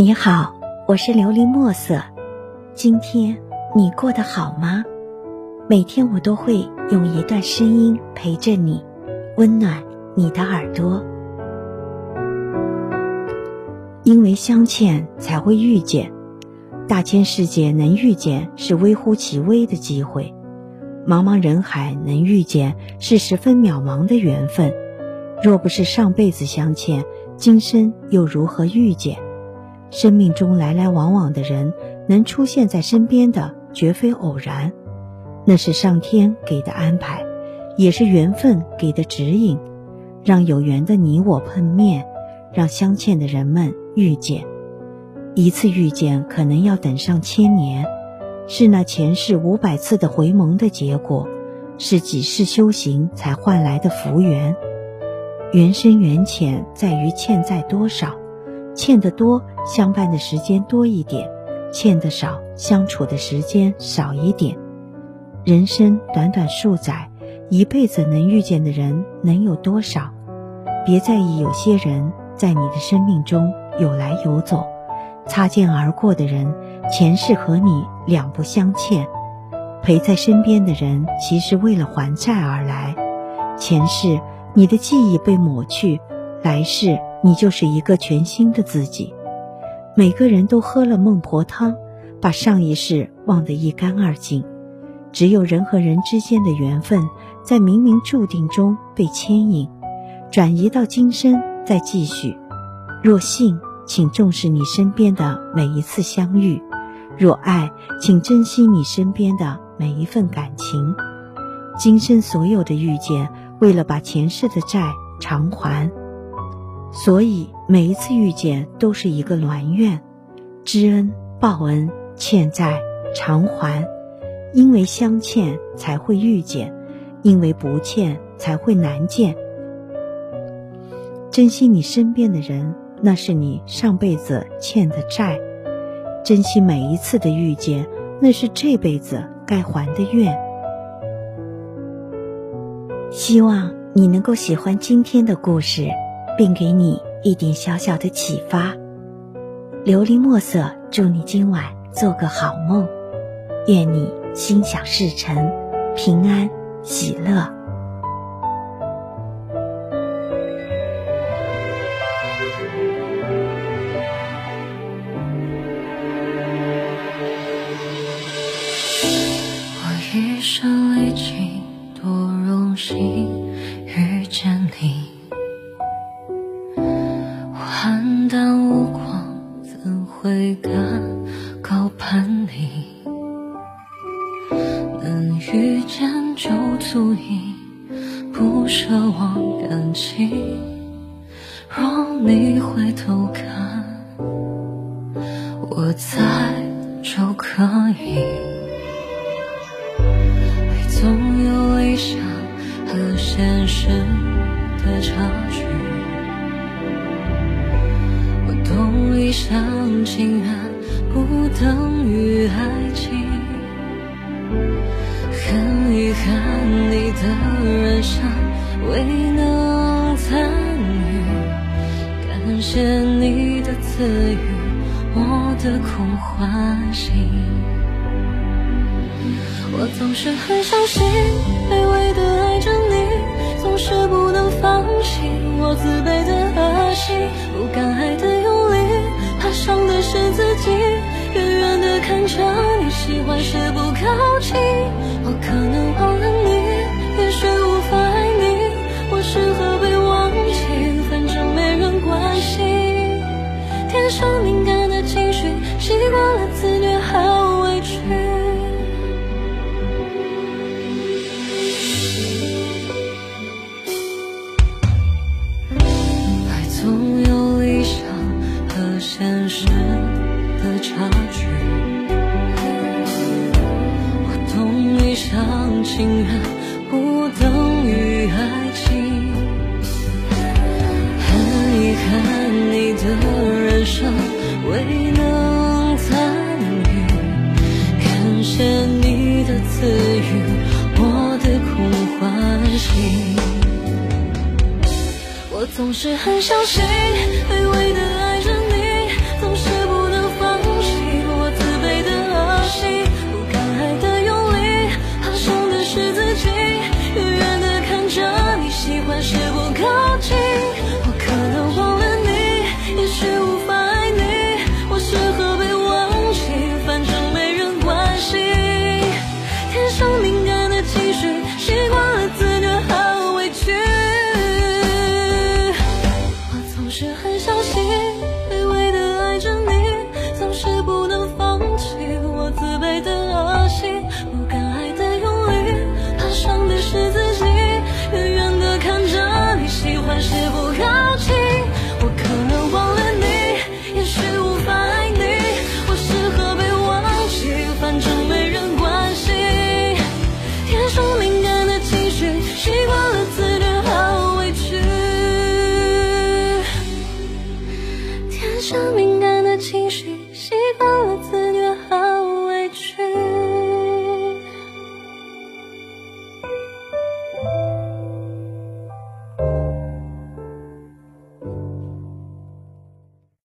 你好，我是琉璃墨色。今天你过得好吗？每天我都会用一段声音陪着你，温暖你的耳朵。因为相欠才会遇见，大千世界能遇见是微乎其微的机会，茫茫人海能遇见是十分渺茫的缘分。若不是上辈子相欠，今生又如何遇见？生命中来来往往的人，能出现在身边的绝非偶然，那是上天给的安排，也是缘分给的指引，让有缘的你我碰面，让相欠的人们遇见。一次遇见可能要等上千年，是那前世五百次的回眸的结果，是几世修行才换来的福缘。缘深缘浅在于欠债多少。欠得多，相伴的时间多一点；欠得少，相处的时间少一点。人生短短数载，一辈子能遇见的人能有多少？别在意有些人在你的生命中有来有走，擦肩而过的人，前世和你两不相欠；陪在身边的人，其实为了还债而来。前世你的记忆被抹去，来世。你就是一个全新的自己。每个人都喝了孟婆汤，把上一世忘得一干二净。只有人和人之间的缘分，在冥冥注定中被牵引，转移到今生再继续。若信，请重视你身边的每一次相遇；若爱，请珍惜你身边的每一份感情。今生所有的遇见，为了把前世的债偿还。所以每一次遇见都是一个銮愿，知恩报恩，欠债偿还。因为相欠才会遇见，因为不欠才会难见。珍惜你身边的人，那是你上辈子欠的债；珍惜每一次的遇见，那是这辈子该还的愿。希望你能够喜欢今天的故事。并给你一点小小的启发。琉璃墨色，祝你今晚做个好梦，愿你心想事成，平安喜乐。我一生历经多荣幸。遇见就足以不奢望感情。若你回头看，我在就可以。爱总有理想和现实的差距。我懂一厢情愿不等于爱情，很遗憾你的人生未能参与，感谢你的赐予，我的空欢喜。我总是很小心，卑微的爱着你，总是不能放弃我自卑的恶习，不敢爱的用力，怕。伤的是自己，远远的看着你喜欢时不靠近。情愿不等于爱情。很遗憾你的人生未能参与，感谢你的赐予，我的空欢喜。我总是很相信，卑微的爱是很。